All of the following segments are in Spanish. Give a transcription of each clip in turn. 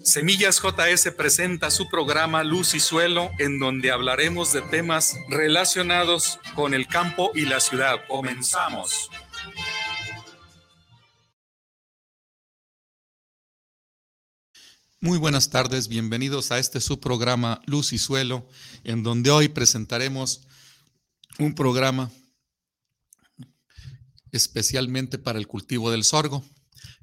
Semillas JS presenta su programa Luz y Suelo, en donde hablaremos de temas relacionados con el campo y la ciudad. Comenzamos. Muy buenas tardes, bienvenidos a este su programa Luz y Suelo, en donde hoy presentaremos un programa especialmente para el cultivo del sorgo,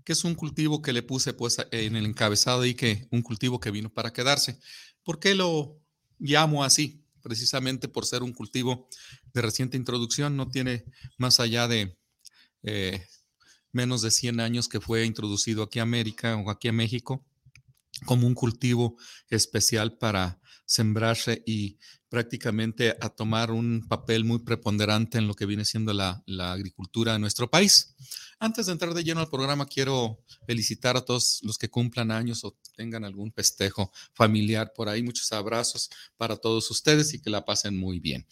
que es un cultivo que le puse pues en el encabezado y que un cultivo que vino para quedarse. ¿Por qué lo llamo así? Precisamente por ser un cultivo de reciente introducción, no tiene más allá de eh, menos de 100 años que fue introducido aquí a América o aquí a México como un cultivo especial para sembrarse y prácticamente a tomar un papel muy preponderante en lo que viene siendo la, agricultura de nuestro país. Antes de entrar de lleno al programa, quiero felicitar a todos los que cumplan años o tengan algún festejo familiar por ahí. Muchos abrazos para todos ustedes y que la pasen muy bien.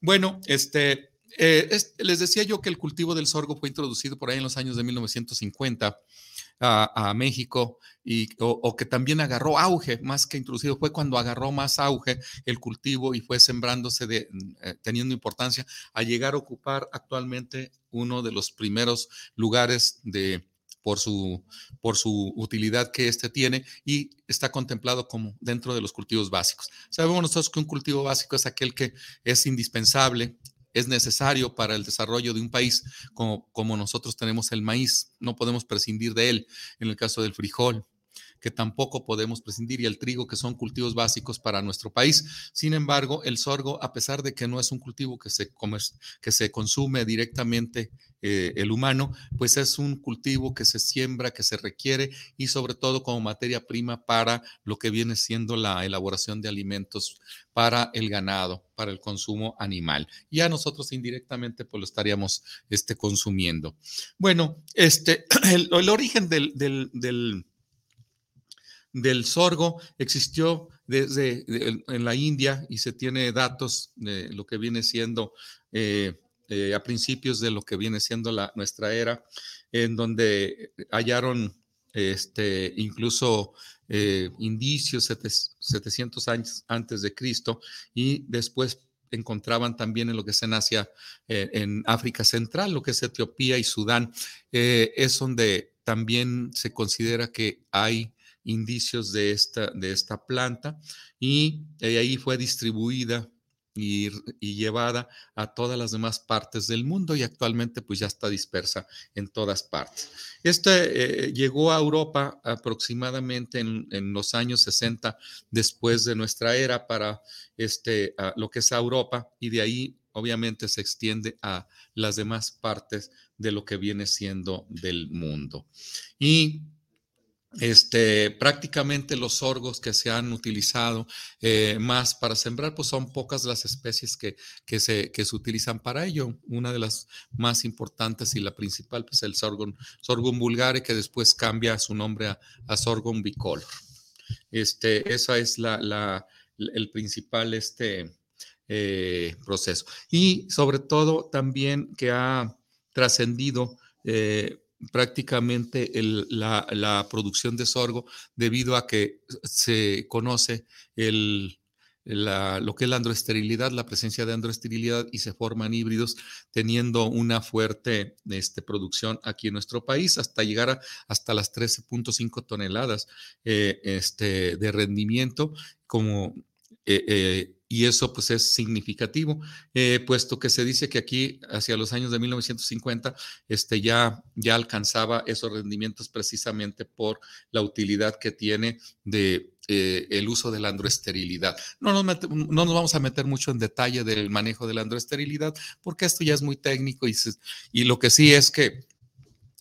Bueno, este, eh, les decía yo que el cultivo del sorgo fue introducido por ahí en los años de 1950 a, México y, o, que también agarró auge, más que introducido, fue cuando agarró más auge el cultivo y fue sembrándose, de, eh, teniendo importancia, a llegar a ocupar actualmente uno de los primeros lugares de, por su, por su utilidad que éste tiene y está contemplado como dentro de los cultivos básicos. Sabemos nosotros que un cultivo básico es aquel que es indispensable es necesario para el desarrollo de un país como, nosotros tenemos el maíz. No podemos prescindir de él en el caso del frijol que tampoco podemos prescindir, y el trigo, que son cultivos básicos para nuestro país. Sin embargo, el sorgo, a pesar de que no es un cultivo que se, que se consume directamente eh, el humano, pues es un cultivo que se siembra, que se requiere y sobre todo como materia prima para lo que viene siendo la elaboración de alimentos para el ganado, para el consumo animal. Y a nosotros indirectamente pues lo estaríamos este, consumiendo. Bueno, este, el, origen del, del, del sorgo existió desde en la India y se tiene datos de lo que viene siendo eh, eh, a principios de lo que viene siendo la, nuestra era, en donde hallaron este, incluso eh, indicios 700 años antes de Cristo y después encontraban también en lo que es en Asia, en África Central, lo que es Etiopía y Sudán, es donde también se considera que hay indicios de esta, de esta planta y ahí fue distribuida y, llevada a todas las demás partes del mundo y actualmente pues ya está dispersa en todas partes. Este eh, llegó a Europa aproximadamente en, los años 60 después de nuestra era para este, lo que es Europa y de ahí obviamente se extiende a las demás partes de lo que viene siendo del mundo. Y este, prácticamente los sorgos que se han utilizado eh, más para sembrar, pues son pocas las especies que, que, se, que se utilizan para ello. Una de las más importantes y la principal, pues el sorghum, sorghum vulgare, que después cambia su nombre a, sorghum bicolor. Este, esa es la, el principal este, eh, proceso. Y sobre todo también que ha trascendido eh, prácticamente la, producción de sorgo debido a que se conoce el, lo que es la androesterilidad, la presencia de androesterilidad y se forman híbridos teniendo una fuerte este, producción aquí en nuestro país hasta llegar a, hasta las 13.5 toneladas eh, este, de rendimiento como eh, eh, y eso pues es significativo, eh, puesto que se dice que aquí hacia los años de 1950 este, ya, ya alcanzaba esos rendimientos precisamente por la utilidad que tiene de el uso de la androesterilidad. No nos, no nos vamos a meter mucho en detalle del manejo de la androesterilidad, porque esto ya es muy técnico y, y lo que sí es que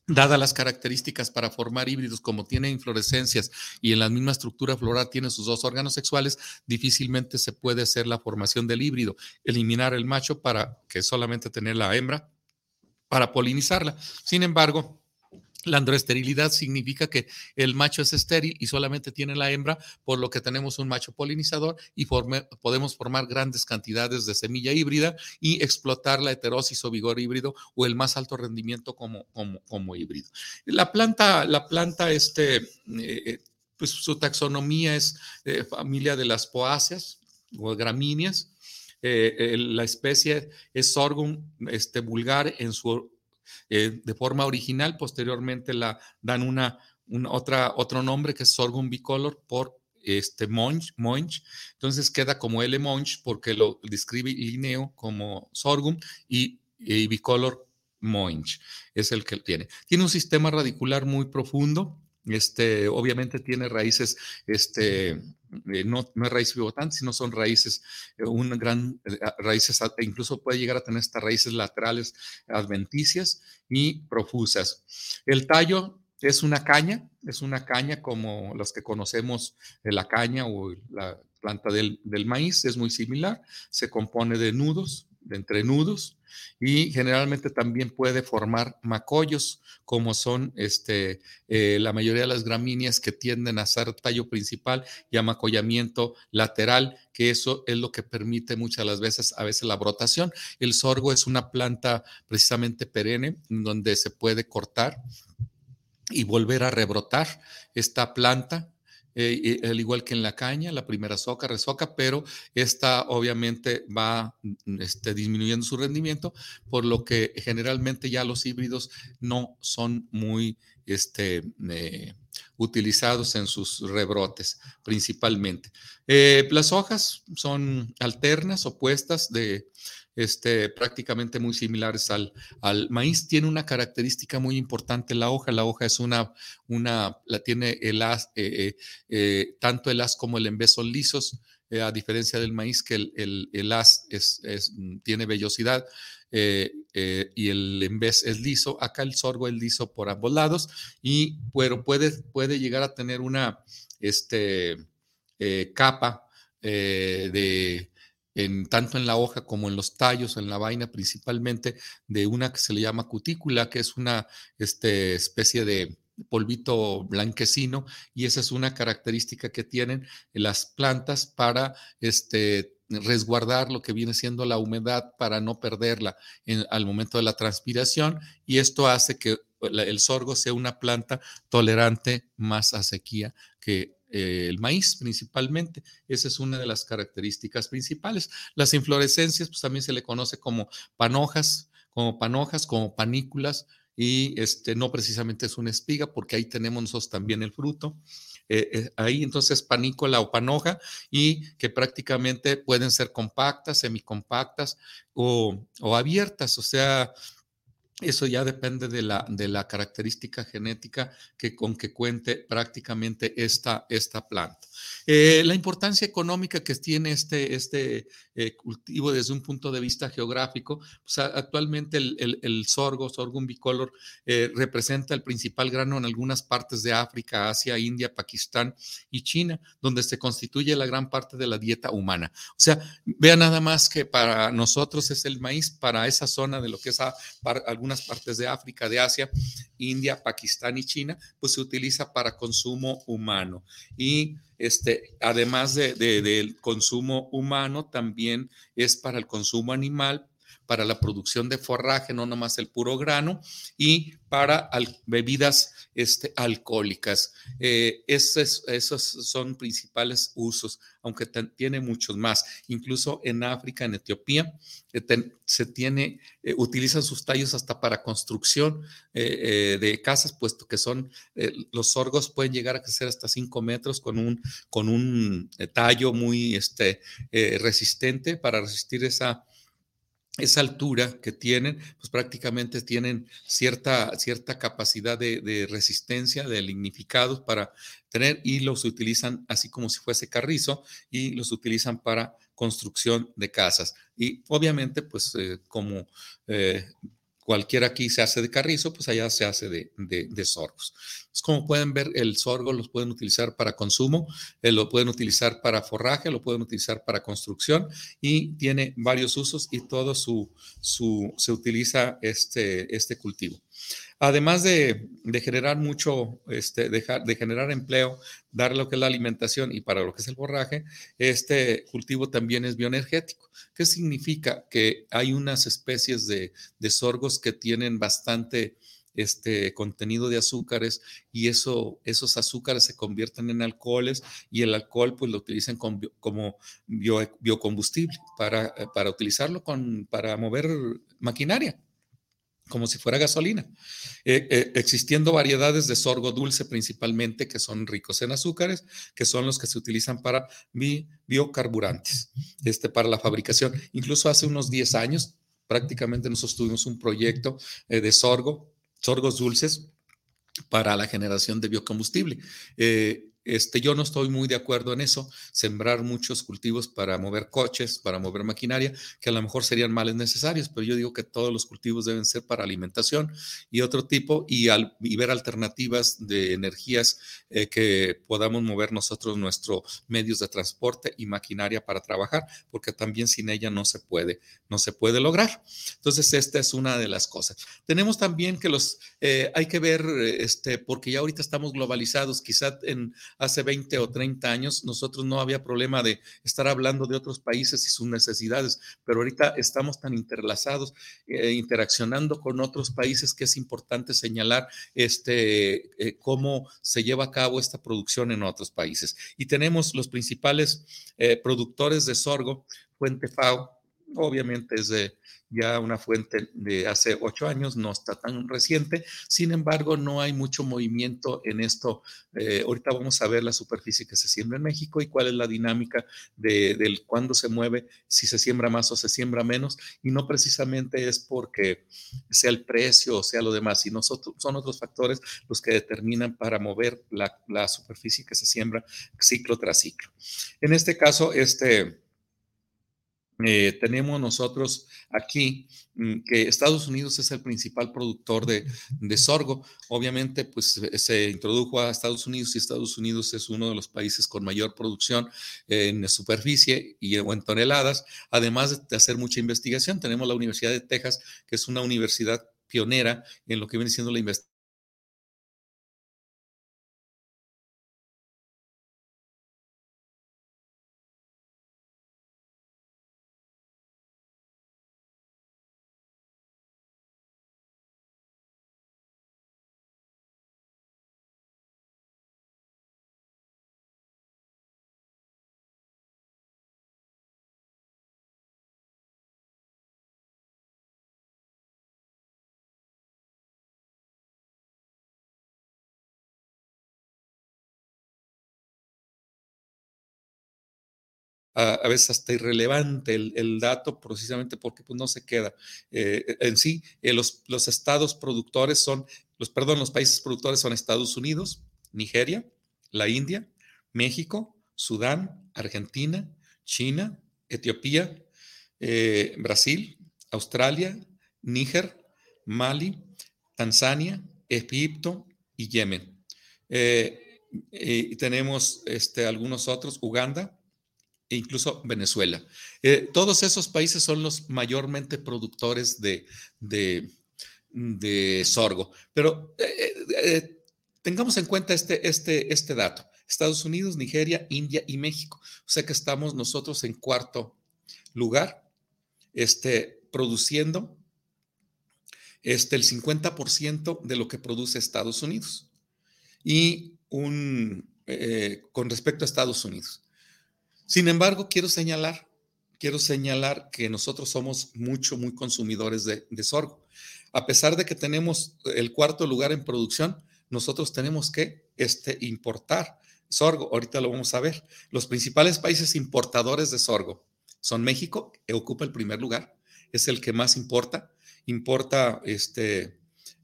Dadas las características para formar híbridos, como tiene inflorescencias y en la misma estructura floral tiene sus dos órganos sexuales, difícilmente se puede hacer la formación del híbrido. Eliminar el macho para que solamente tener la hembra para polinizarla. Sin embargo, la androesterilidad significa que el macho es estéril y solamente tiene la hembra, por lo que tenemos un macho polinizador y podemos formar grandes cantidades de semilla híbrida y explotar la heterosis o vigor híbrido o el más alto rendimiento como, como, híbrido. La planta, la planta este, eh, pues su taxonomía es eh, familia de las poáceas o gramíneas. Eh, la especie es sorghum este, vulgar en su eh, de forma original. Posteriormente la dan una, otra, otro nombre que es sorghum bicolor por este Monch, entonces queda como L Monch porque lo describe Linneo como sorghum y, bicolor Monch es el que tiene. Tiene un sistema radicular muy profundo, este, obviamente tiene raíces, este, eh, no, no, es raíz pivotante, sino son raíces, eh, gran eh, raíces, incluso puede llegar a tener estas raíces laterales adventicias y profusas. El tallo es una caña, es una caña como las que conocemos la caña o la planta del, del maíz, es muy similar, se compone de nudos, de entrenudos, y generalmente también puede formar macollos, como son este, eh, la mayoría de las gramíneas que tienden a ser tallo principal y amacollamiento lateral, que eso es lo que permite muchas las veces, a veces la brotación. El sorgo es una planta precisamente perenne, donde se puede cortar y volver a rebrotar esta planta eh, al igual que en la caña, la primera soca, resoca, pero esta obviamente va mm, este, disminuyendo su rendimiento, por lo que generalmente ya los híbridos no son muy este, eh, utilizados en sus rebrotes principalmente. Eh, las hojas son alternas, opuestas de este, prácticamente muy similares al, maíz. Tiene una característica muy importante la hoja. La hoja es una, una la tiene el as, eh, eh, eh, tanto el as como el en son lisos, a diferencia del maíz que el, el, es, tiene vellosidad. y el en es liso. Acá el sorgo es liso por ambos lados, y pero puede, puede llegar a tener una este, capa de, tanto en la hoja como en los tallos, en la vaina principalmente, de una que se le llama cutícula, que es una este, especie de polvito blanquecino y esa es una característica que tienen las plantas para este, resguardar lo que viene siendo la humedad para no perderla al momento de la transpiración y esto hace que el sorgo sea una planta tolerante más a sequía que eh, el maíz principalmente. Esa es una de las características principales. Las inflorescencias, pues también se le conoce como panojas, como panojas, como panículas, y este no precisamente es una espiga, porque ahí tenemos nosotros también el fruto. Eh, eh, ahí entonces panícula o panoja y que prácticamente pueden ser compactas, semicompactas o abiertas, o sea, eso ya depende de la, de la característica genética que, con que cuente prácticamente esta, esta planta. Eh, la importancia económica que tiene este, este eh, cultivo desde un punto de vista geográfico, pues actualmente el, el, sorgo, sorghum bicolor, eh, representa el principal grano en algunas partes de África, Asia, India, Pakistán y China, donde se constituye la gran parte de la dieta humana. O sea, vea nada más que para nosotros es el maíz, para esa zona de lo que es para algunas partes de África, de Asia, India, Pakistán y China, pues se utiliza para consumo humano. Y este, además de, del consumo humano, también es para el consumo animal, para la producción de forraje, no nomás el puro grano, y para bebidas este, alcohólicas. Eh, esos, esos, son principales usos, aunque tiene muchos más. Incluso en África, en Etiopía, eh, se tiene, eh, utilizan sus tallos hasta para construcción de casas, puesto que son, los sorgos pueden llegar a crecer hasta 5 metros con un, con un tallo muy este, resistente para resistir esa esa altura que tienen, pues prácticamente tienen cierta, cierta capacidad de, resistencia, de lignificados para tener y los utilizan así como si fuese carrizo y los utilizan para construcción de casas. Y obviamente, pues eh, como, eh, cualquiera aquí se hace de carrizo, pues allá se hace de, de, sorgos. como pueden ver, el sorgo los pueden utilizar para consumo, eh, lo pueden utilizar para forraje, lo pueden utilizar para construcción y tiene varios usos y todo su, su se utiliza este, este cultivo. Además de, generar mucho, este, de generar empleo, dar lo que es la alimentación y para lo que es el forraje, este cultivo también es bioenergético. ¿Qué significa? Que hay unas especies de, sorgos que tienen bastante este contenido de azúcares y eso, esos azúcares se convierten en alcoholes y el alcohol pues lo utilizan como, biocombustible para, para utilizarlo con, para mover maquinaria como si fuera gasolina, eh, eh, existiendo variedades de sorgo dulce principalmente que son ricos en azúcares, que son los que se utilizan para biocarburantes, este, para la fabricación. Incluso hace unos 10 años, prácticamente nosotros tuvimos un proyecto eh, de sorgo, sorgos dulces, para la generación de biocombustible. Este, yo no estoy muy de acuerdo en eso, sembrar muchos cultivos para mover coches, para mover maquinaria, que a lo mejor serían males necesarios, pero yo digo que todos los cultivos deben ser para alimentación y otro tipo, y, al, ver alternativas de energías eh, que podamos mover nosotros nuestros medios de transporte y maquinaria para trabajar, porque también sin ella no se puede, no se puede lograr. Entonces, esta es una de las cosas. Tenemos también que los, eh, hay que ver, este, porque ya ahorita estamos globalizados, quizá en hace 20 o 30 años nosotros no había problema de estar hablando de otros países y sus necesidades, pero ahorita estamos tan interlazados, eh, interaccionando con otros países que es importante señalar este, eh, cómo se lleva a cabo esta producción en otros países. Y tenemos los principales eh, productores de sorgo, Fuente FAO, obviamente es de ya una fuente de hace ocho años, no está tan reciente. Sin embargo, no hay mucho movimiento en esto. Eh, ahorita vamos a ver la superficie que se siembra en México y cuál es la dinámica de, del cuándo se mueve, si se siembra más o se siembra menos. Y no precisamente es porque sea el precio o sea lo demás, sino son otros factores los que determinan para mover la, la superficie que se siembra ciclo tras ciclo. En este caso, este eh, tenemos nosotros aquí mm, que Estados Unidos es el principal productor de, sorgo. Obviamente, pues se introdujo a Estados Unidos y Estados Unidos es uno de los países con mayor producción en superficie y en toneladas. Además de hacer mucha investigación, tenemos la Universidad de Texas, que es una universidad pionera en lo que viene siendo la investigación a, veces hasta irrelevante el, dato, precisamente porque pues, no se queda. Eh, en sí, eh, los, los estados productores son, los, perdón, los países productores son Estados Unidos, Nigeria, la India, México, Sudán, Argentina, China, Etiopía, eh, Brasil, Australia, Níger, Mali, Tanzania, Egipto y Yemen. y tenemos este, algunos otros, Uganda, e incluso Venezuela. Eh, todos esos países son los mayormente productores de, de, sorgo. Pero eh, eh, tengamos en cuenta este, este, este dato. Estados Unidos, Nigeria, India y México. O sea que estamos nosotros en cuarto lugar, este, produciendo este, el 50% de lo que produce Estados Unidos. Y un, con respecto a Estados Unidos. Sin embargo, quiero señalar, quiero señalar que nosotros somos mucho, muy consumidores de, sorgo. A pesar de que tenemos el cuarto lugar en producción, nosotros tenemos que este, importar sorgo. Ahorita lo vamos a ver. Los principales países importadores de sorgo son México, que ocupa el primer lugar, es el que más importa. Importa este,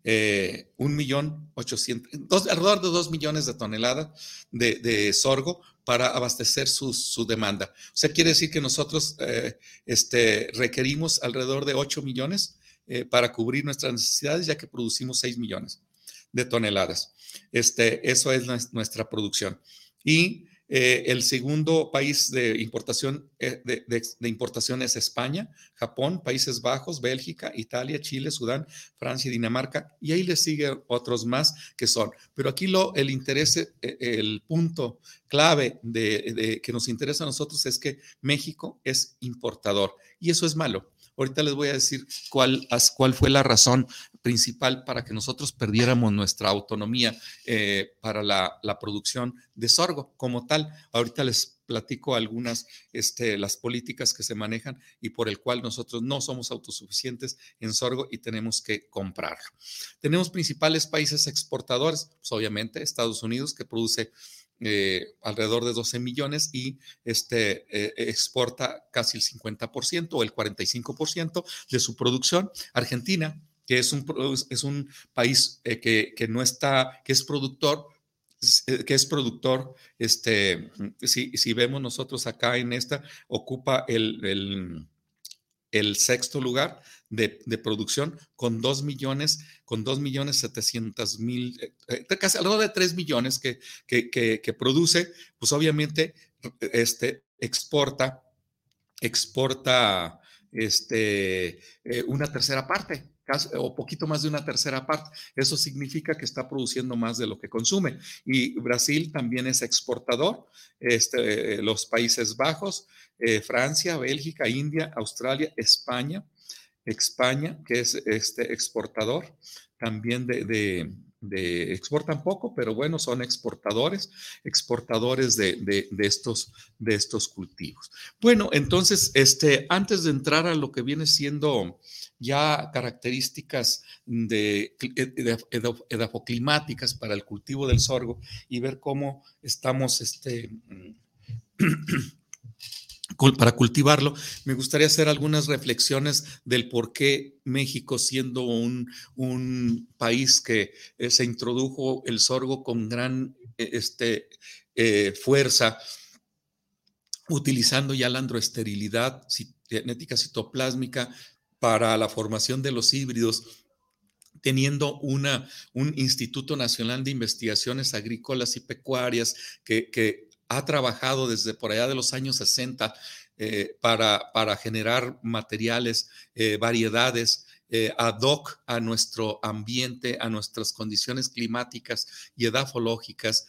eh, un millón ochocientos, alrededor de dos millones de toneladas de, de sorgo, para abastecer su, su, demanda. O sea, quiere decir que nosotros eh, este, requerimos alrededor de 8 millones eh, para cubrir nuestras necesidades, ya que producimos 6 millones de toneladas. Este, eso es nuestra producción. Y eh, el segundo país de importación, eh, de, importación es España, Japón, Países Bajos, Bélgica, Italia, Chile, Sudán, Francia y Dinamarca. Y ahí le siguen otros más que son. Pero aquí lo, el interés, eh, el punto clave de, que nos interesa a nosotros es que México es importador. Y eso es malo. Ahorita les voy a decir cuál, cuál fue la razón principal para que nosotros perdiéramos nuestra autonomía eh, para la, producción de sorgo como tal. Ahorita les platico algunas, este, las políticas que se manejan y por el cual nosotros no somos autosuficientes en sorgo y tenemos que comprarlo. Tenemos principales países exportadores, pues obviamente Estados Unidos que produce eh, alrededor de 12 millones y este, eh, exporta casi el 50% o el 45% de su producción. Argentina, que es un, es un país eh, que, no está, que es productor, que es productor, este, si, si vemos nosotros acá en esta, ocupa el, el sexto lugar de, producción con 2 millones, con 2 millones 700 mil, eh, eh, casi alrededor de 3 millones que, que, produce, pues obviamente este, exporta, exporta este, eh, una tercera parte. o poquito más de una tercera parte. Eso significa que está produciendo más de lo que consume. Y Brasil también es exportador, este, los Países Bajos, Francia, Bélgica, India, Australia, España, España, que es este exportador también de, exportan poco, pero bueno, son exportadores, exportadores de, estos, de estos cultivos. Bueno, entonces, este, antes de entrar a lo que viene siendo ya características de, edafoclimáticas para el cultivo del sorgo y ver cómo estamos este, para cultivarlo, me gustaría hacer algunas reflexiones del por qué México, siendo un, país que eh, se introdujo el sorgo con gran eh, este, eh, fuerza, utilizando ya la androesterilidad genética citoplásmica para la formación de los híbridos, teniendo una, un Instituto Nacional de Investigaciones Agrícolas y Pecuarias que, que ha trabajado desde por allá de los años 60 eh, para, para, generar materiales, eh, variedades eh, ad hoc a nuestro ambiente, a nuestras condiciones climáticas y edafológicas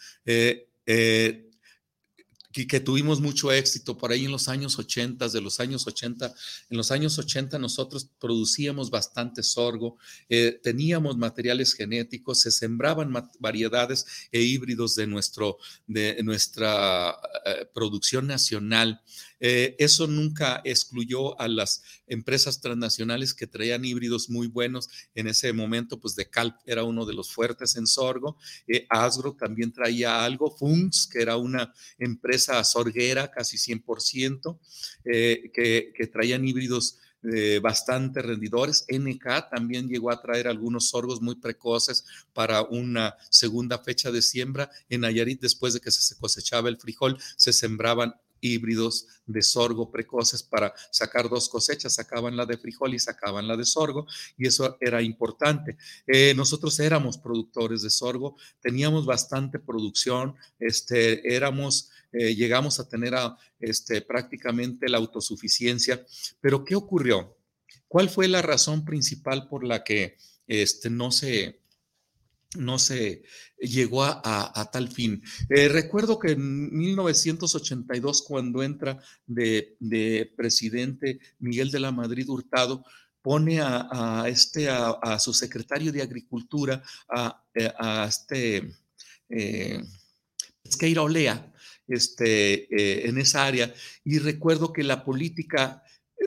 que, tuvimos mucho éxito por ahí en los años 80, de los años 80. En los años 80 nosotros producíamos bastante sorgo, eh, teníamos materiales genéticos, se sembraban variedades e híbridos de, nuestro, de nuestra eh, producción nacional. Eh, eso nunca excluyó a las empresas transnacionales que traían híbridos muy buenos. En ese momento, pues Decalp era uno de los fuertes en sorgo. Eh, Asgro también traía algo. Funks, que era una empresa sorguera, casi 100%, eh, que, traían híbridos bastante rendidores. NK también llegó a traer algunos sorgos muy precoces para una segunda fecha de siembra. En Nayarit, después de que se cosechaba el frijol, se sembraban híbridos de sorgo precoces para sacar dos cosechas, sacaban la de frijol y sacaban la de sorgo, y eso era importante. Eh, nosotros éramos productores de sorgo, teníamos bastante producción, este, éramos, eh, llegamos a tener este, prácticamente la autosuficiencia, pero ¿qué ocurrió? ¿Cuál fue la razón principal por la que este, no se no se llegó a, tal fin. Eh, recuerdo que en 1982, cuando entra de, presidente Miguel de la Madrid Hurtado, pone a, este, a, su secretario de Agricultura, a, eh, este eh, Olea, este, eh, en esa área, y recuerdo que la política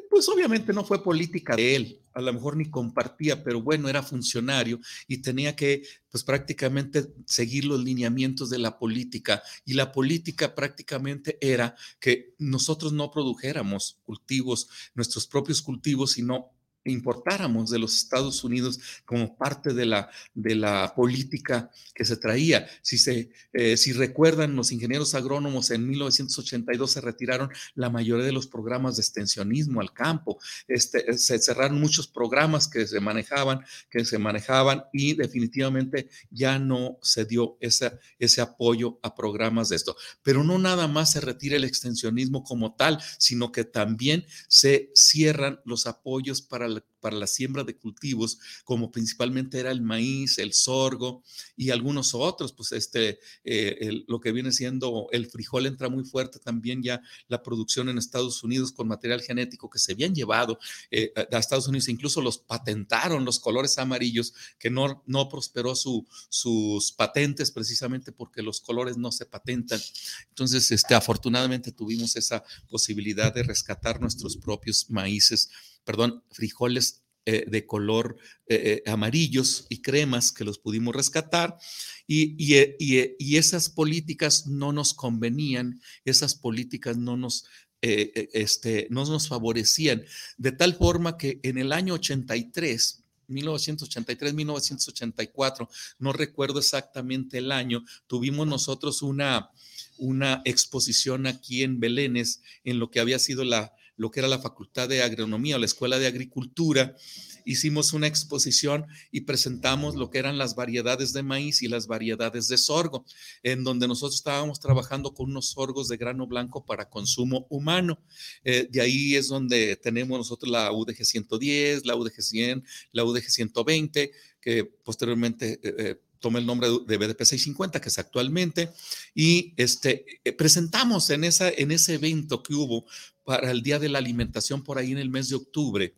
pues obviamente no fue política de él, a lo mejor ni compartía, pero bueno, era funcionario y tenía que, pues prácticamente seguir los lineamientos de la política. Y la política prácticamente era que nosotros no produjéramos cultivos, nuestros propios cultivos, sino importáramos de los Estados Unidos como parte de la, de la política que se traía. Si, se, eh, si recuerdan, los ingenieros agrónomos en 1982 se retiraron la mayoría de los programas de extensionismo al campo. Este, se cerraron muchos programas que se manejaban, que se manejaban y definitivamente ya no se dio esa, ese apoyo a programas de esto. Pero no nada más se retira el extensionismo como tal, sino que también se cierran los apoyos para la para la siembra de cultivos, como principalmente era el maíz, el sorgo y algunos otros, pues este, eh, lo que viene siendo el frijol entra muy fuerte también ya la producción en Estados Unidos con material genético que se habían llevado eh, a Estados Unidos, incluso los patentaron los colores amarillos, que no, no prosperó su, sus patentes precisamente porque los colores no se patentan. Entonces, este, afortunadamente tuvimos esa posibilidad de rescatar nuestros propios maíces perdón, frijoles eh, de color eh, eh, amarillos y cremas que los pudimos rescatar. Y, y, esas políticas no nos convenían, esas políticas no nos, este, no nos favorecían, de tal forma que en el año 83, 1983, 1984, no recuerdo exactamente el año, tuvimos nosotros una, una exposición aquí en Belénes en lo que había sido la, lo que era la Facultad de Agronomía o la Escuela de Agricultura, hicimos una exposición y presentamos lo que eran las variedades de maíz y las variedades de sorgo, en donde nosotros estábamos trabajando con unos sorgos de grano blanco para consumo humano. Eh, de ahí es donde tenemos nosotros la UDG 110, la UDG 100, la UDG 120, que posteriormente... Eh, eh, toma el nombre de BDP 650, que es actualmente, y este, presentamos en, esa, en ese evento que hubo para el Día de la Alimentación por ahí en el mes de octubre.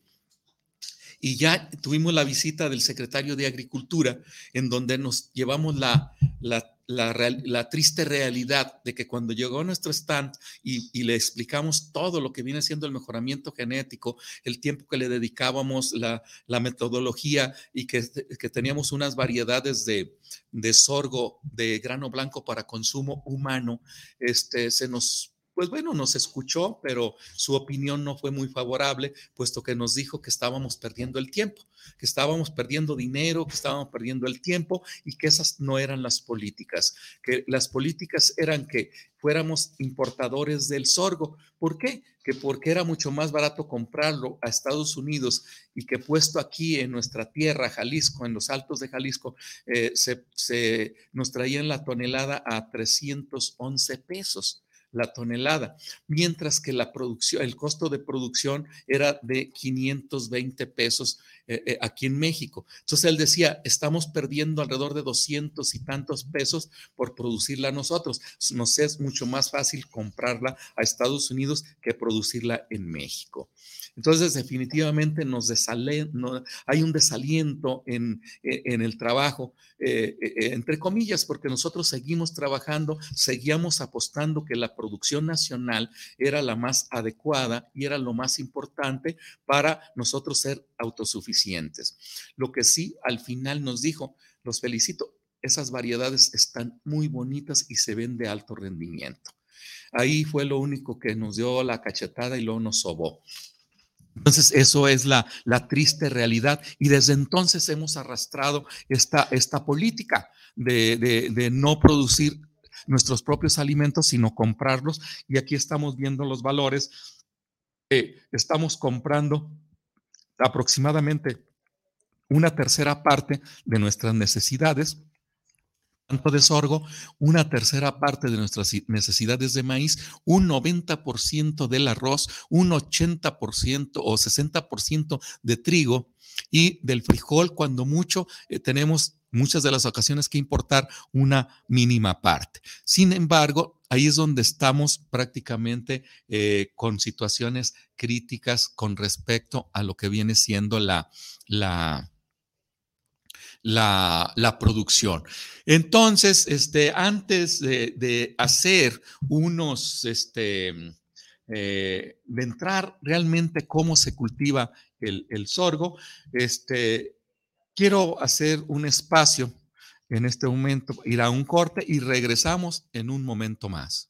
Y ya tuvimos la visita del secretario de Agricultura, en donde nos llevamos la, la, la, triste realidad de que cuando llegó nuestro stand y, le explicamos todo lo que viene siendo el mejoramiento genético, el tiempo que le dedicábamos, la, metodología y que, que, teníamos unas variedades de, de sorgo de grano blanco para consumo humano, este, se nos pues bueno, nos escuchó, pero su opinión no fue muy favorable, puesto que nos dijo que estábamos perdiendo el tiempo, que estábamos perdiendo dinero, que estábamos perdiendo el tiempo y que esas no eran las políticas, que las políticas eran que fuéramos importadores del sorgo. ¿Por qué? Que porque era mucho más barato comprarlo a Estados Unidos y que puesto aquí en nuestra tierra, Jalisco, en los altos de Jalisco, eh, se, nos traían la tonelada a 311 pesos la tonelada, mientras que la producción, el costo de producción era de 520 pesos eh, eh, aquí en México. Entonces él decía, estamos perdiendo alrededor de 200 y tantos pesos por producirla nosotros. Nos es mucho más fácil comprarla a Estados Unidos que producirla en México. Entonces, definitivamente nos hay un desaliento en, e, el trabajo, eh, entre comillas, porque nosotros seguimos trabajando, seguíamos apostando que la producción nacional era la más adecuada y era lo más importante para nosotros ser autosuficientes. Lo que sí al final nos dijo, los felicito, esas variedades están muy bonitas y se ven de alto rendimiento. Ahí fue lo único que nos dio la cachetada y luego nos sobó. Entonces, eso es la, la, triste realidad. Y desde entonces hemos arrastrado esta, esta política de, de, no producir nuestros propios alimentos, sino comprarlos. Y aquí estamos viendo los valores. estamos comprando aproximadamente una tercera parte de nuestras necesidades tanto de sorgo, una tercera parte de nuestras necesidades de maíz, un 90% del arroz, un 80% o 60% de trigo y del frijol, cuando mucho eh, tenemos muchas de las ocasiones que importar una mínima parte. Sin embargo, ahí es donde estamos prácticamente eh, con situaciones críticas con respecto a lo que viene siendo la, la, la, producción. Entonces, este, antes de, hacer unos, este, eh, de entrar realmente cómo se cultiva el, el, sorgo, este, quiero hacer un espacio en este momento, ir a un corte y regresamos en un momento más.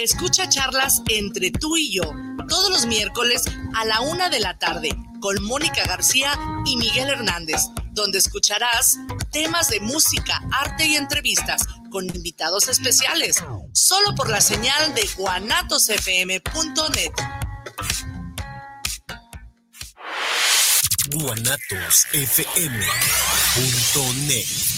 Escucha charlas entre tú y yo todos los miércoles a la una de la tarde con Mónica García y Miguel Hernández, donde escucharás temas de música, arte y entrevistas con invitados especiales, solo por la señal de guanatosfm.net. guanatosfm.net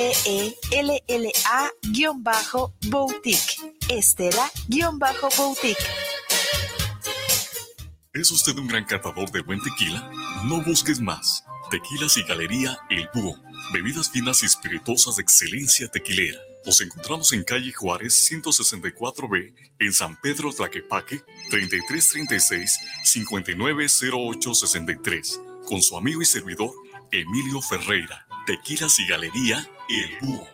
S-T-E-L-L-A-Boutique. Estela-Boutique. ¿Es usted un gran catador de buen tequila? No busques más. Tequilas y Galería El Búho. Bebidas finas y espirituosas de excelencia tequilera. Nos encontramos en calle Juárez 164B, en San Pedro Tlaquepaque, 3336-590863, con su amigo y servidor Emilio Ferreira. Tequilas y Galería El Búho.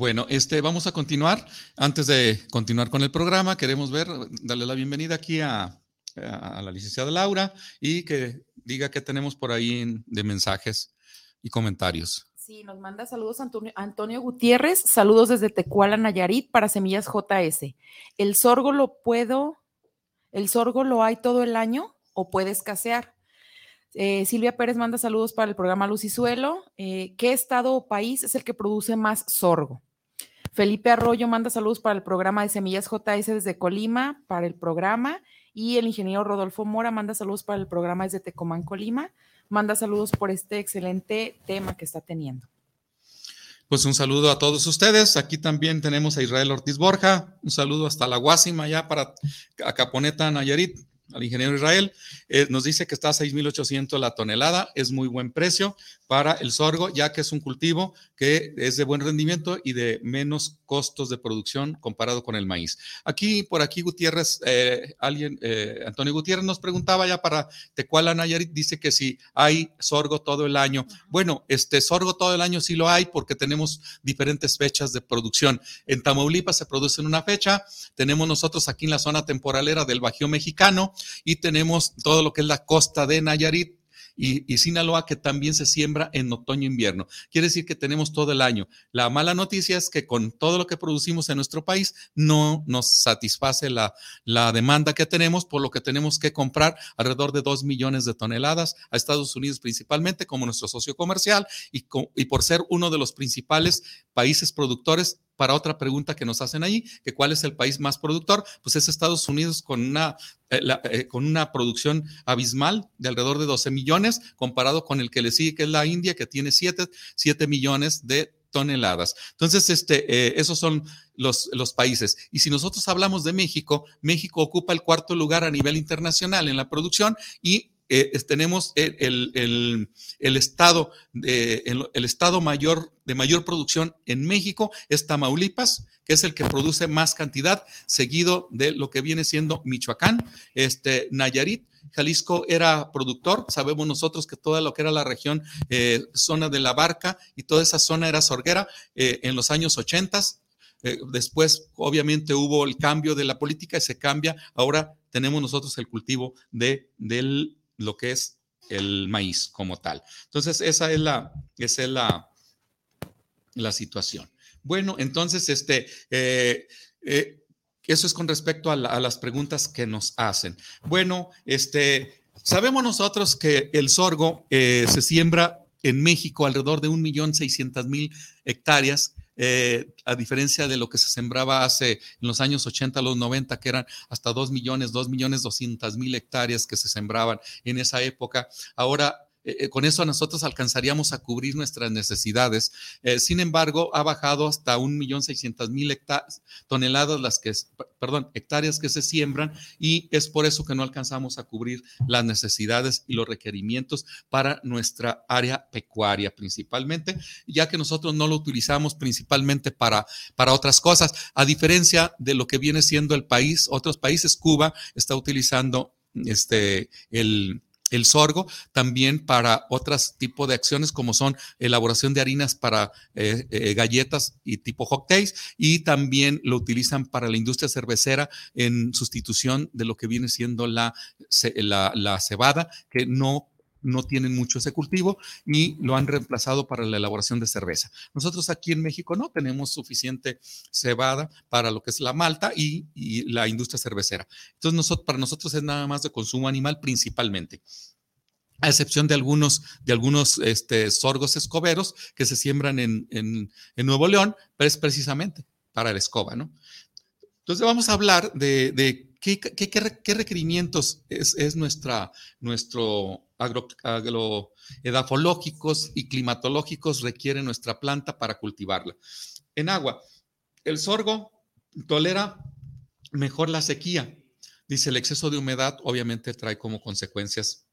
Bueno, este, vamos a continuar. Antes de continuar con el programa, queremos ver, darle la bienvenida aquí a, la licenciada Laura y que diga qué tenemos por ahí de mensajes y comentarios. Sí, nos manda saludos Antonio, Antonio Gutiérrez, saludos desde Tecuala, Nayarit, para Semillas JS. ¿El sorgo lo puedo, el sorgo lo hay todo el año o puede escasear? Eh, Silvia Pérez manda saludos para el programa Luz y Suelo. Eh, ¿Qué estado o país es el que produce más sorgo? Felipe Arroyo manda saludos para el programa de Semillas JS desde Colima, para el programa. Y el ingeniero Rodolfo Mora manda saludos para el programa desde Tecomán, Colima. Manda saludos por este excelente tema que está teniendo. Pues un saludo a todos ustedes. Aquí también tenemos a Israel Ortiz Borja. Un saludo hasta la Guásima, ya para Caponeta, Nayarit al ingeniero Israel, eh, nos dice que está a 6.800 la tonelada, es muy buen precio para el sorgo, ya que es un cultivo que es de buen rendimiento y de menos costos de producción comparado con el maíz. Aquí, por aquí, Gutiérrez, eh, alguien, eh, Antonio Gutiérrez nos preguntaba ya para Tecuala Nayarit, dice que si hay sorgo todo el año. Bueno, este sorgo todo el año sí lo hay porque tenemos diferentes fechas de producción. En Tamaulipas se produce en una fecha, tenemos nosotros aquí en la zona temporalera del Bajío Mexicano y tenemos todo lo que es la costa de Nayarit y, Sinaloa, que también se siembra en otoño-invierno. Quiere decir que tenemos todo el año. La mala noticia es que con todo lo que producimos en nuestro país no nos satisface la, demanda que tenemos, por lo que tenemos que comprar alrededor de 2 millones de toneladas a Estados Unidos principalmente como nuestro socio comercial y, y por ser uno de los principales países productores para otra pregunta que nos hacen ahí, que cuál es el país más productor, pues es Estados Unidos con una, eh, eh, con una producción abismal de alrededor de 12 millones, comparado con el que le sigue, que es la India, que tiene 7, 7 millones de toneladas. Entonces, este, eh, esos son los, los, países. Y si nosotros hablamos de México, México ocupa el cuarto lugar a nivel internacional en la producción y eh, tenemos el, el, estado, el, estado mayor de mayor producción en México es Tamaulipas, que es el que produce más cantidad, seguido de lo que viene siendo Michoacán, este, Nayarit, Jalisco era productor, sabemos nosotros que toda lo que era la región, eh, zona de la barca y toda esa zona era sorguera eh, en los años 80. después, obviamente, hubo el cambio de la política y se cambia. Ahora tenemos nosotros el cultivo de, del lo que es el maíz como tal. Entonces, esa es la, esa es la, la situación. Bueno, entonces, este, eh, eh, eso es con respecto a, las preguntas que nos hacen. Bueno, este, sabemos nosotros que el sorgo eh, se siembra en México alrededor de 1.600.000 hectáreas eh, a diferencia de lo que se sembraba hace en los años 80, los 90, que eran hasta 2 millones, 2 millones 200 mil hectáreas que se sembraban en esa época. Ahora eh, con eso nosotros alcanzaríamos a cubrir nuestras necesidades. Eh, sin embargo, ha bajado hasta 1.600.000 toneladas las que, perdón, hectáreas que se siembran y es por eso que no alcanzamos a cubrir las necesidades y los requerimientos para nuestra área pecuaria principalmente, ya que nosotros no lo utilizamos principalmente para, para otras cosas, a diferencia de lo que viene siendo el país, otros países, Cuba está utilizando este, el el sorgo también para otros tipos de acciones como son elaboración de harinas para eh, eh, galletas y tipo cocktails y también lo utilizan para la industria cervecera en sustitución de lo que viene siendo la, la, cebada que no no tienen mucho ese cultivo y lo han reemplazado para la elaboración de cerveza. Nosotros aquí en México no tenemos suficiente cebada para lo que es la malta y, la industria cervecera. Entonces, para nosotros es nada más de consumo animal principalmente a excepción de algunos, de algunos este, sorgos escoberos que se siembran en, Nuevo León, pero es precisamente para la escoba, ¿no? Entonces vamos a hablar de qué, qué, qué, requerimientos es, es, nuestra, nuestro agro, agroedafológicos y climatológicos requiere nuestra planta para cultivarla. En agua, el sorgo tolera mejor la sequía. Dice, el exceso de humedad obviamente trae como consecuencias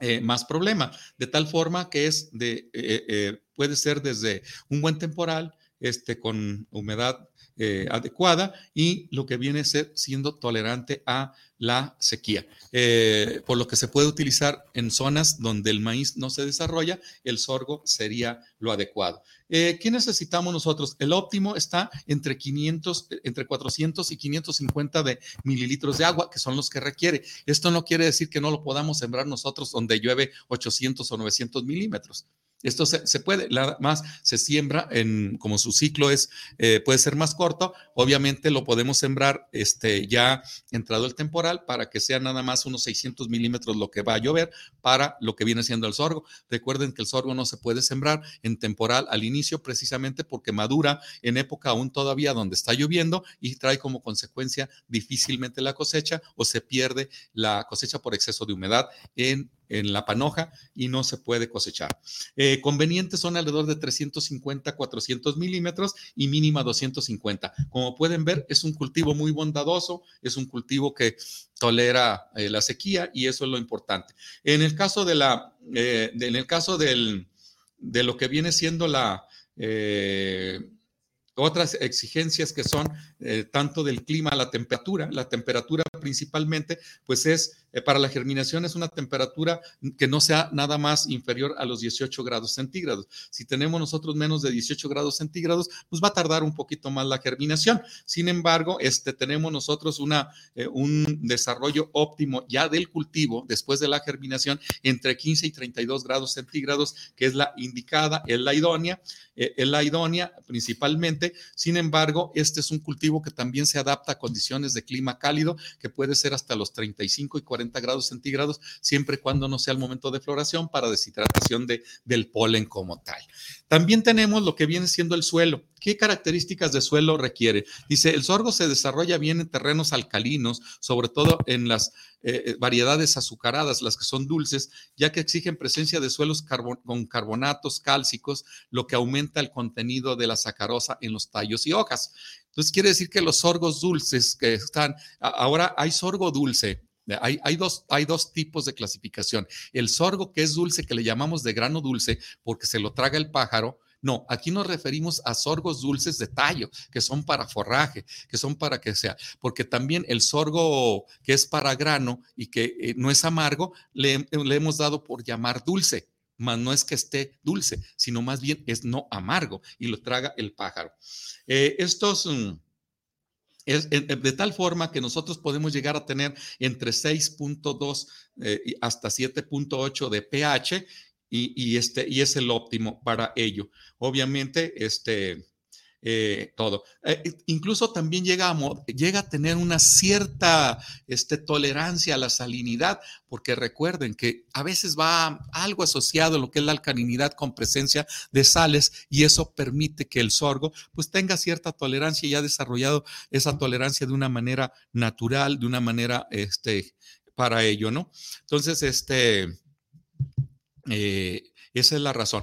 eh, más problema, de tal forma que es de, eh, eh, puede ser desde un buen temporal, este, con humedad eh, adecuada y lo que viene ser siendo tolerante a la sequía. Eh, por lo que se puede utilizar en zonas donde el maíz no se desarrolla, el sorgo sería lo adecuado. Eh, ¿Qué necesitamos nosotros? El óptimo está entre 500, entre 400 y 550 de mililitros de agua, que son los que requiere. Esto no quiere decir que no lo podamos sembrar nosotros donde llueve 800 o 900 milímetros. Esto se, puede, nada más se siembra en, como su ciclo es, eh, puede ser más corto, obviamente lo podemos sembrar este, ya entrado el temporal para que sea nada más unos 600 milímetros lo que va a llover para lo que viene siendo el sorgo. Recuerden que el sorgo no se puede sembrar en temporal al inicio precisamente porque madura en época aún todavía donde está lloviendo y trae como consecuencia difícilmente la cosecha o se pierde la cosecha por exceso de humedad en en la panoja y no se puede cosechar. Eh, convenientes son alrededor de 350, 400 milímetros y mínima 250. Como pueden ver, es un cultivo muy bondadoso, es un cultivo que tolera eh, la sequía y eso es lo importante. En el caso de la, eh, en el caso del, de lo que viene siendo la otras exigencias que son tanto del clima, la temperatura, la temperatura principalmente, pues es eh, para la germinación es una temperatura que no sea nada más inferior a los 18 grados centígrados. Si tenemos nosotros menos de 18 grados centígrados, pues va a tardar un poquito más la germinación. Sin embargo, este, tenemos nosotros una, eh, un desarrollo óptimo ya del cultivo después de la germinación entre 15 y 32 grados centígrados, que es la indicada, es la idónea, eh, es la idónea principalmente. Sin embargo, este es un cultivo que también se adapta a condiciones de clima cálido, que puede ser hasta los 35 y 40 grados centígrados, siempre y cuando no sea el momento de floración para deshidratación de, del polen como tal. También tenemos lo que viene siendo el suelo. ¿Qué características de suelo requiere? Dice, el sorgo se desarrolla bien en terrenos alcalinos, sobre todo en las eh, eh, variedades azucaradas, las que son dulces, ya que exigen presencia de suelos con carbonatos cálcicos, lo que aumenta el contenido de la sacarosa en los tallos y hojas. Entonces quiere decir que los sorgos dulces que están, ahora hay sorgo dulce, hay, dos, hay dos tipos de clasificación. El sorgo, que es dulce, que le llamamos de grano dulce, porque se lo traga el pájaro. No, aquí nos referimos a sorgos dulces de tallo, que son para forraje, que son para que sea, porque también el sorgo que es para grano y que eh, no es amargo, le, hemos dado por llamar dulce, mas no es que esté dulce, sino más bien es no amargo y lo traga el pájaro. Eh, estos... Mm, de tal forma que nosotros podemos llegar a tener entre 6.2 eh, hasta 7.8 de pH y, este, y es el óptimo para ello. Obviamente, este, eh, todo. Eh, incluso también llega a, llega a tener una cierta este, tolerancia a la salinidad, porque recuerden que a veces va algo asociado a lo que es la alcalinidad con presencia de sales y eso permite que el sorgo pues tenga cierta tolerancia y ha desarrollado esa tolerancia de una manera natural, de una manera este, para ello, ¿no? Entonces, este, eh, esa es la razón.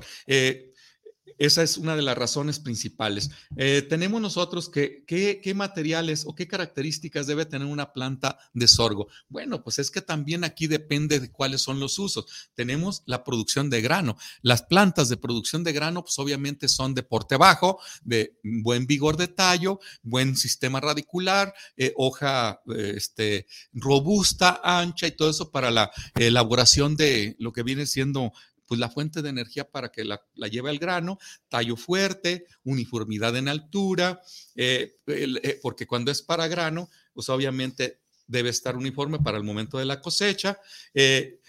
Esa es una de las razones principales. Eh, tenemos nosotros que, qué materiales o qué características debe tener una planta de sorgo. Bueno, pues es que también aquí depende de cuáles son los usos. Tenemos la producción de grano. Las plantas de producción de grano, pues obviamente son de porte bajo, de buen vigor de tallo, buen sistema radicular, eh, hoja eh, este, robusta, ancha y todo eso para la elaboración de lo que viene siendo pues la fuente de energía para que la, lleve al grano, tallo fuerte, uniformidad en altura, eh, eh, porque cuando es para grano, pues obviamente debe estar uniforme para el momento de la cosecha. Eh,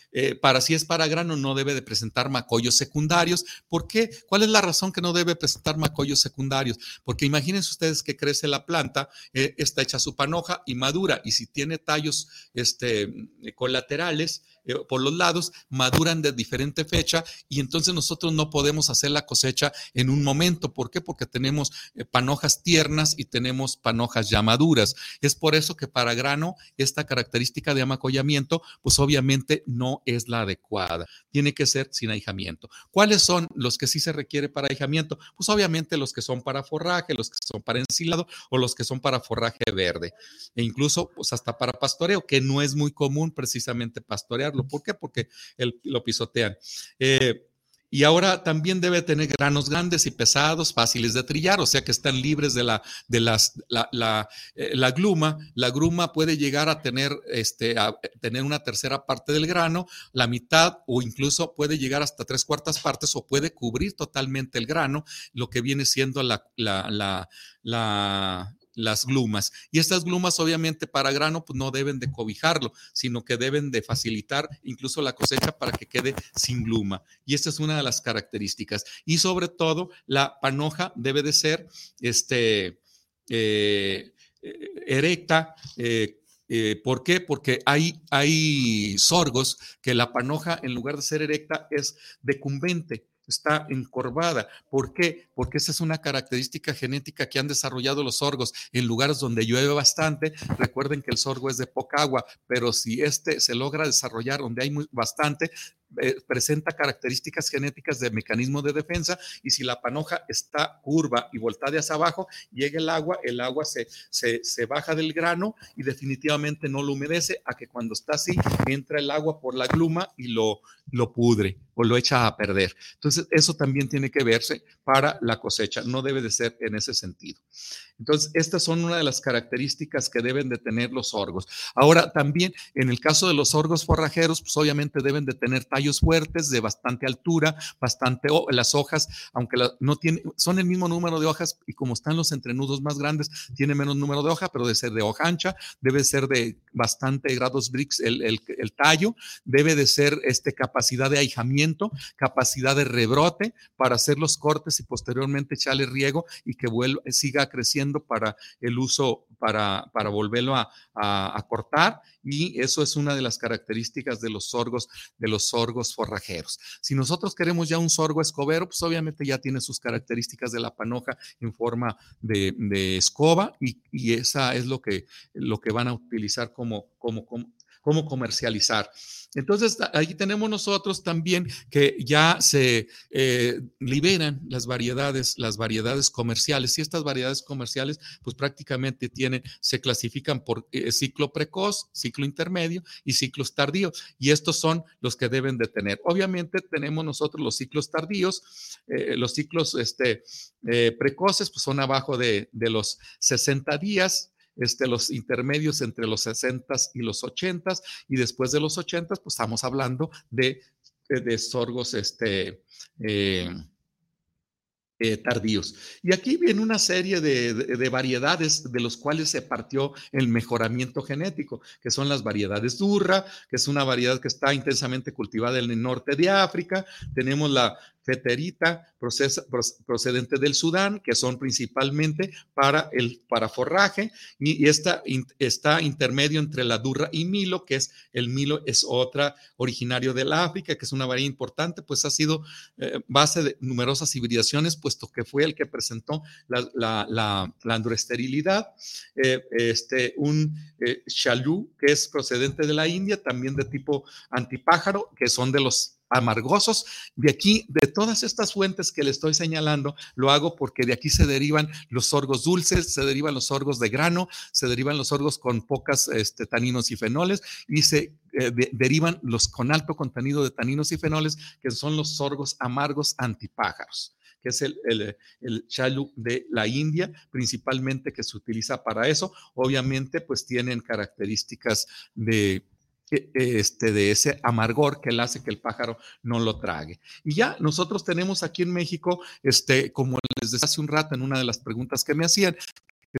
para si es para grano, no debe de presentar macollos secundarios. ¿Por qué? ¿Cuál es la razón que no debe presentar macollos secundarios? Porque imagínense ustedes que crece la planta, está hecha su panoja y madura, y si tiene tallos este, colaterales, eh, por los lados, maduran de diferente fecha y entonces nosotros no podemos hacer la cosecha en un momento. ¿Por qué? Porque tenemos eh, panojas tiernas y tenemos panojas ya maduras. Es por eso que para grano esta característica de amacollamiento, pues obviamente no es la adecuada. Tiene que ser sin ahijamiento. ¿Cuáles son los que sí se requiere para ahijamiento? Pues obviamente los que son para forraje, los que son para ensilado o los que son para forraje verde. E incluso pues hasta para pastoreo, que no es muy común precisamente pastorear ¿Por qué? Porque lo pisotean. Eh, y ahora también debe tener granos grandes y pesados, fáciles de trillar, o sea que están libres de la, de las, la, eh, la, gluma. La gruma puede llegar a tener, este, a tener una tercera parte del grano, la mitad o incluso puede llegar hasta tres cuartas partes o puede cubrir totalmente el grano, lo que viene siendo la, la, la las glumas. Y estas glumas obviamente para grano pues no deben de cobijarlo, sino que deben de facilitar incluso la cosecha para que quede sin gluma. Y esta es una de las características. Y sobre todo la panoja debe de ser este, eh, eh, erecta. Eh, ¿Por qué? Porque hay, hay sorgos que la panoja, en lugar de ser erecta, es decumbente está encorvada. ¿Por qué? Porque esa es una característica genética que han desarrollado los sorgos en lugares donde llueve bastante. Recuerden que el sorgo es de poca agua, pero si este se logra desarrollar donde hay bastante, eh, presenta características genéticas de mecanismo de defensa y si la panoja está curva y voltada hacia abajo, llega el agua, el agua se, se, baja del grano y definitivamente no lo humedece a que cuando está así entra el agua por la gluma y lo, lo pudre. o lo echa a perder. Entonces, eso también tiene que verse para la cosecha, no debe de ser en ese sentido. Entonces, estas son una de las características que deben de tener los sorgos. Ahora, también en el caso de los sorgos forrajeros, pues obviamente deben de tener tallos fuertes, de bastante altura, bastante, las hojas, aunque no tienen, son el mismo número de hojas y como están los entrenudos más grandes, tiene menos número de hoja, pero debe ser de hoja ancha, debe ser de bastante grados el, el tallo, debe de ser este, capacidad de ahijamiento, capacidad de rebrote para hacer los cortes y posteriormente echarle riego y que vuelva, siga creciendo para el uso, para, para volverlo a, a, cortar y eso es una de las características de los sorgos, de los sorgos forrajeros. Si nosotros queremos ya un sorgo escobero, pues obviamente ya tiene sus características de la panoja en forma de, de escoba y, y, esa es lo que, lo que van a utilizar como, como, como cómo comercializar. Entonces, ahí tenemos nosotros también que ya se eh, liberan las variedades, las variedades comerciales. Y estas variedades comerciales, pues prácticamente tienen, se clasifican por eh, ciclo precoz, ciclo intermedio y ciclos tardíos. Y estos son los que deben de tener. Obviamente tenemos nosotros los ciclos tardíos, eh, los ciclos este, precoces, pues son abajo de, de los 60 días este, los intermedios entre los 60 y los 80 y después de los 80 pues estamos hablando de, de, sorgos este, eh, eh, tardíos. Y aquí viene una serie de, de, variedades de los cuales se partió el mejoramiento genético, que son las variedades Durra, que es una variedad que está intensamente cultivada en el norte de África. Tenemos la feterita procedente del Sudán, que son principalmente para el para forraje, y, esta está intermedio entre la durra y Milo, que es el Milo es otra originario del África, que es una variedad importante, pues ha sido eh, base de numerosas hibridaciones, puesto que fue el que presentó la, la, la, androesterilidad. Eh, este, un eh, que es procedente de la India, también de tipo antipájaro, que son de los amargosos. De aquí, de todas estas fuentes que le estoy señalando, lo hago porque de aquí se derivan los sorgos dulces, se derivan los sorgos de grano, se derivan los sorgos con pocas este, taninos y fenoles y se eh, derivan los con alto contenido de taninos y fenoles, que son los sorgos amargos antipájaros que es el, el, el, chalu de la India, principalmente que se utiliza para eso. Obviamente, pues tienen características de este, de ese amargor que le hace que el pájaro no lo trague. Y ya nosotros tenemos aquí en México, este, como les decía hace un rato en una de las preguntas que me hacían,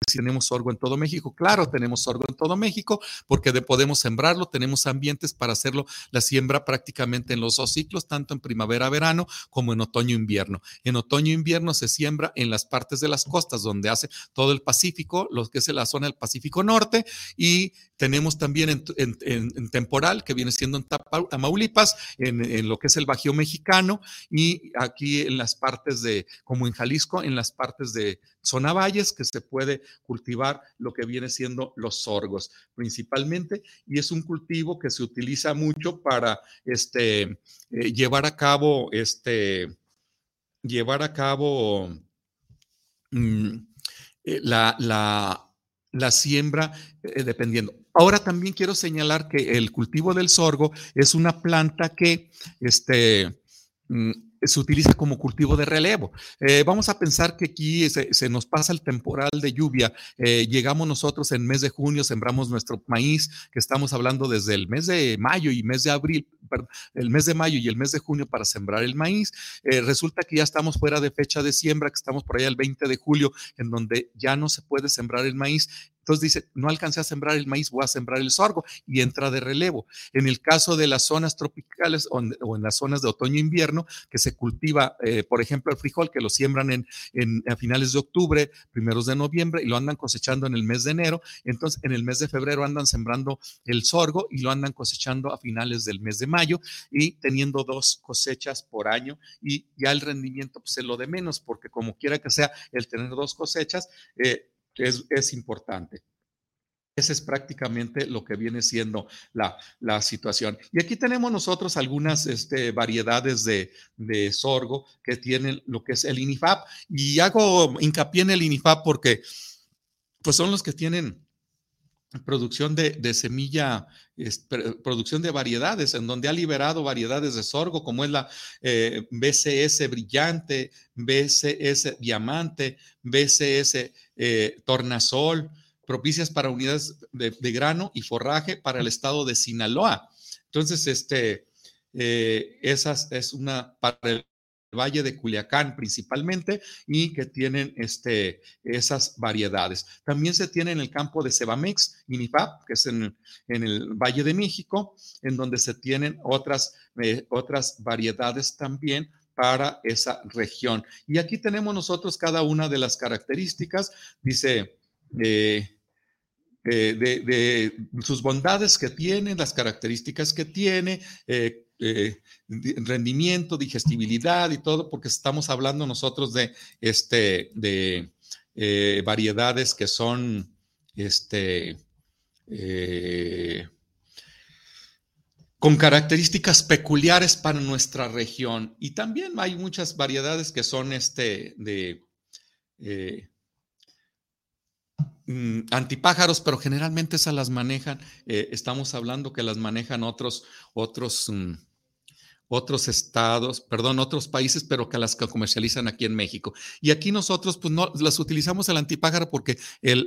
si tenemos sorgo en todo México. Claro, tenemos sorgo en todo México porque podemos sembrarlo, tenemos ambientes para hacerlo, la siembra prácticamente en los dos ciclos, tanto en primavera-verano como en otoño-invierno. En otoño-invierno se siembra en las partes de las costas donde hace todo el Pacífico, lo que es la zona del Pacífico Norte, y tenemos también en, temporal, que viene siendo en Tamaulipas, en, en lo que es el Bajío Mexicano, y aquí en las partes de, como en Jalisco, en las partes de zona valles, que se puede cultivar lo que viene siendo los sorgos principalmente, y es un cultivo que se utiliza mucho para este, eh, llevar a cabo, este, llevar a cabo mm, eh, la, la, la, siembra eh, dependiendo. Ahora también quiero señalar que el cultivo del sorgo es una planta que este, mm, se utiliza como cultivo de relevo. Eh, vamos a pensar que aquí se, nos pasa el temporal de lluvia. Eh, llegamos nosotros en mes de junio, sembramos nuestro maíz, que estamos hablando desde el mes de mayo y mes de abril, el mes de mayo y el mes de junio para sembrar el maíz. Eh, resulta que ya estamos fuera de fecha de siembra, que estamos por allá el 20 de julio, en donde ya no se puede sembrar el maíz entonces dice, no alcancé a sembrar el maíz, voy a sembrar el sorgo y entra de relevo. En el caso de las zonas tropicales o en, las zonas de otoño-invierno, que se cultiva, eh, por ejemplo, el frijol, que lo siembran en, a finales de octubre, primeros de noviembre y lo andan cosechando en el mes de enero. Entonces, en el mes de febrero andan sembrando el sorgo y lo andan cosechando a finales del mes de mayo y teniendo dos cosechas por año y ya el rendimiento pues, es lo de menos, porque como quiera que sea, el tener dos cosechas, eh, es, es importante. Ese es prácticamente lo que viene siendo la, la situación. Y aquí tenemos nosotros algunas este, variedades de, de, sorgo que tienen lo que es el INIFAP. Y hago hincapié en el INIFAP porque pues son los que tienen producción de, semilla, producción de variedades, en donde ha liberado variedades de sorgo, como es la eh, BCS brillante, BCS diamante, BCS eh, tornasol, propicias para unidades de, grano y forraje para el estado de Sinaloa. Entonces, este, eh, esas es una para el Valle de Culiacán principalmente y que tienen este, esas variedades. También se tiene en el campo de Cebamex, Minipap, que es en, el Valle de México, en donde se tienen otras, eh, otras variedades también para esa región. Y aquí tenemos nosotros cada una de las características, dice... Eh, eh, de, sus bondades que tiene, las características que tiene, eh, rendimiento, digestibilidad y todo, porque estamos hablando nosotros de, este, de eh, variedades que son este, eh, con características peculiares para nuestra región. Y también hay muchas variedades que son este, de mm, antipájaros, pero generalmente esas las manejan, estamos hablando que las manejan otros, otros mm, otros estados, perdón, otros países, pero que las comercializan aquí en México. Y aquí nosotros, pues no, las utilizamos el antipájaro porque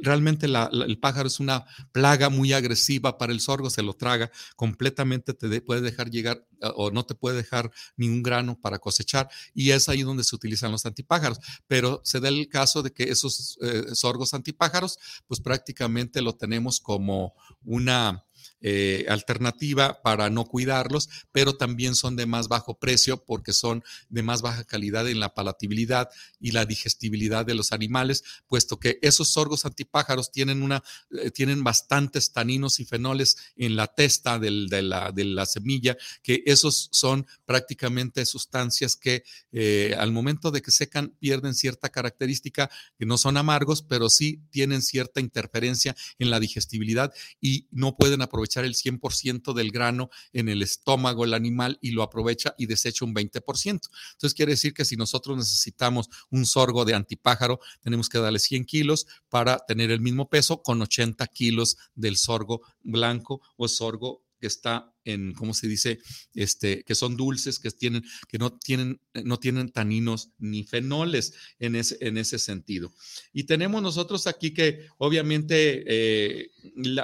realmente el pájaro es una plaga muy agresiva para el sorgo, se lo traga completamente, te puede dejar llegar o no te puede dejar ningún grano para cosechar y es ahí donde se utilizan los antipájaros. Pero se da el caso de que esos eh, sorgos antipájaros, pues prácticamente lo tenemos como una eh, alternativa para no cuidarlos, pero también son de más bajo precio porque son de más baja calidad en la palatabilidad y la digestibilidad de los animales, puesto que esos sorgos antipájaros tienen, una, eh, tienen bastantes taninos y fenoles en la testa de, la, de, la, semilla, que esos son prácticamente sustancias que eh, al momento de que secan pierden cierta característica, que no son amargos, pero sí tienen cierta interferencia en la digestibilidad y no pueden aprovechar el 100% del grano en el estómago el animal y lo aprovecha y desecha un 20%. Entonces quiere decir que si nosotros necesitamos un sorgo de antipájaro, tenemos que darle 100 kilos para tener el mismo peso con 80 kilos del sorgo blanco o sorgo que está en, ¿cómo se dice? Este, que son dulces, que tienen, que no tienen, no tienen taninos ni fenoles en ese, en ese sentido. Y tenemos nosotros aquí que, obviamente, eh,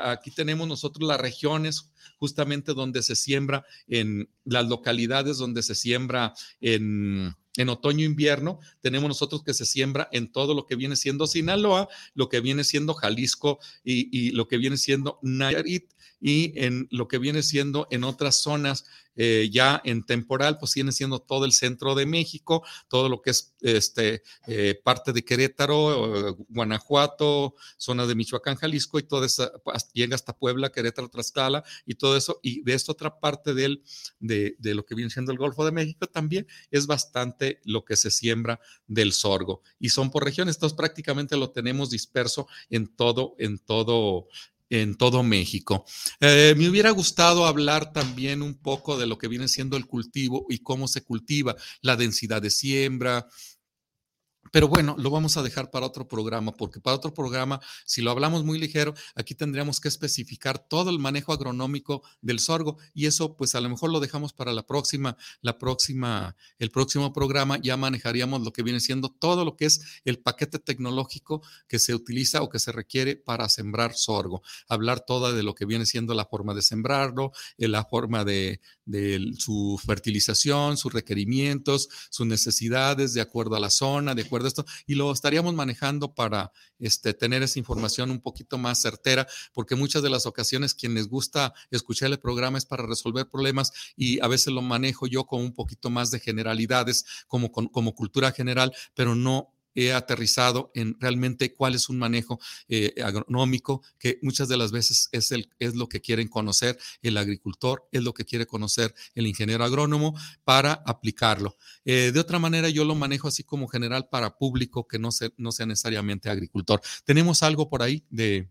aquí tenemos nosotros las regiones justamente donde se siembra en las localidades donde se siembra en en otoño-invierno, tenemos nosotros que se siembra en todo lo que viene siendo Sinaloa, lo que viene siendo Jalisco y, y, lo que viene siendo Nayarit y en lo que viene siendo en otras zonas eh, ya en temporal, pues viene siendo todo el centro de México, todo lo que es este, eh, parte de Querétaro, Guanajuato, zona de Michoacán, Jalisco y todo eso, llega hasta Puebla, Querétaro, Tlaxcala y todo eso. Y de esta otra parte del, de, de lo que viene siendo el Golfo de México también es bastante lo que se siembra del sorgo. Y son por regiones, entonces prácticamente lo tenemos disperso en todo, en todo, en todo México. Eh, me hubiera gustado hablar también un poco de lo que viene siendo el cultivo y cómo se cultiva, la densidad de siembra, pero bueno, lo vamos a dejar para otro programa, porque para otro programa, si lo hablamos muy ligero, aquí tendríamos que especificar todo el manejo agronómico del sorgo y eso pues a lo mejor lo dejamos para la próxima, la próxima, el próximo programa, ya manejaríamos lo que viene siendo todo lo que es el paquete tecnológico que se utiliza o que se requiere para sembrar sorgo. Hablar toda de lo que viene siendo la forma de sembrarlo, eh, la forma de, de su fertilización, sus requerimientos, sus necesidades de acuerdo a la zona, de acuerdo a esto, y lo estaríamos manejando para este, tener esa información un poquito más certera, porque muchas de las ocasiones quien les gusta escuchar el programa es para resolver problemas y a veces lo manejo yo con un poquito más de generalidades, como, como cultura general, pero no he aterrizado en realmente cuál es un manejo eh, agronómico, que muchas de las veces es, el, es lo que quieren conocer el agricultor, es lo que quiere conocer el ingeniero agrónomo para aplicarlo. Eh, de otra manera, yo lo manejo así como general para público que no, no sea necesariamente agricultor. ¿Tenemos algo por ahí de...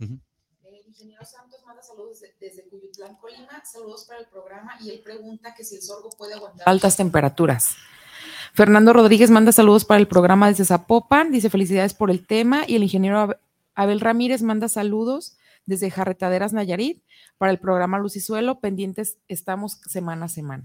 El ingeniero Santos manda saludos desde Cuyutlán, Colima. Saludos para el programa y él pregunta que si el sorgo puede aguantar altas temperaturas. Fernando Rodríguez manda saludos para el programa desde Zapopan, dice felicidades por el tema y el ingeniero Abel Ramírez manda saludos desde Jarretaderas Nayarit para el programa Luz y Suelo. Pendientes estamos semana a semana.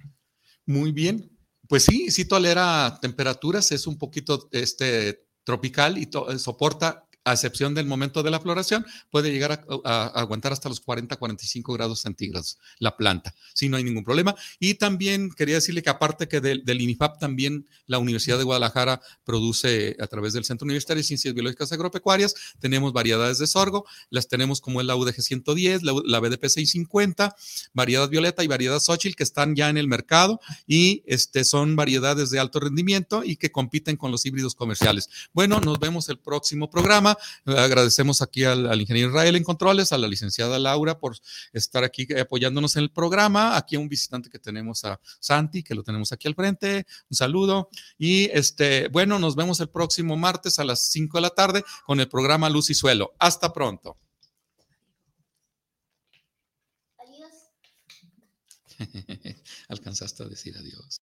Muy bien. Pues sí, sí tolera temperaturas, es un poquito este, tropical y soporta a excepción del momento de la floración, puede llegar a, aguantar hasta los 40, 45 grados centígrados la planta, si no hay ningún problema. Y también quería decirle que aparte que del, INIFAP, también la Universidad de Guadalajara produce a través del Centro Universitario de Ciencias Biológicas Agropecuarias, tenemos variedades de sorgo, las tenemos como el la UDG 110, la, BDP 650, variedad violeta y variedad Xochitl que están ya en el mercado y este, son variedades de alto rendimiento y que compiten con los híbridos comerciales. Bueno, nos vemos el próximo programa. Agradecemos aquí al, ingeniero Israel en controles, a la licenciada Laura por estar aquí apoyándonos en el programa. Aquí a un visitante que tenemos a Santi, que lo tenemos aquí al frente. Un saludo. Y este, bueno, nos vemos el próximo martes a las 5 de la tarde con el programa Luz y Suelo. Hasta pronto. Adiós. Alcanzaste a decir adiós.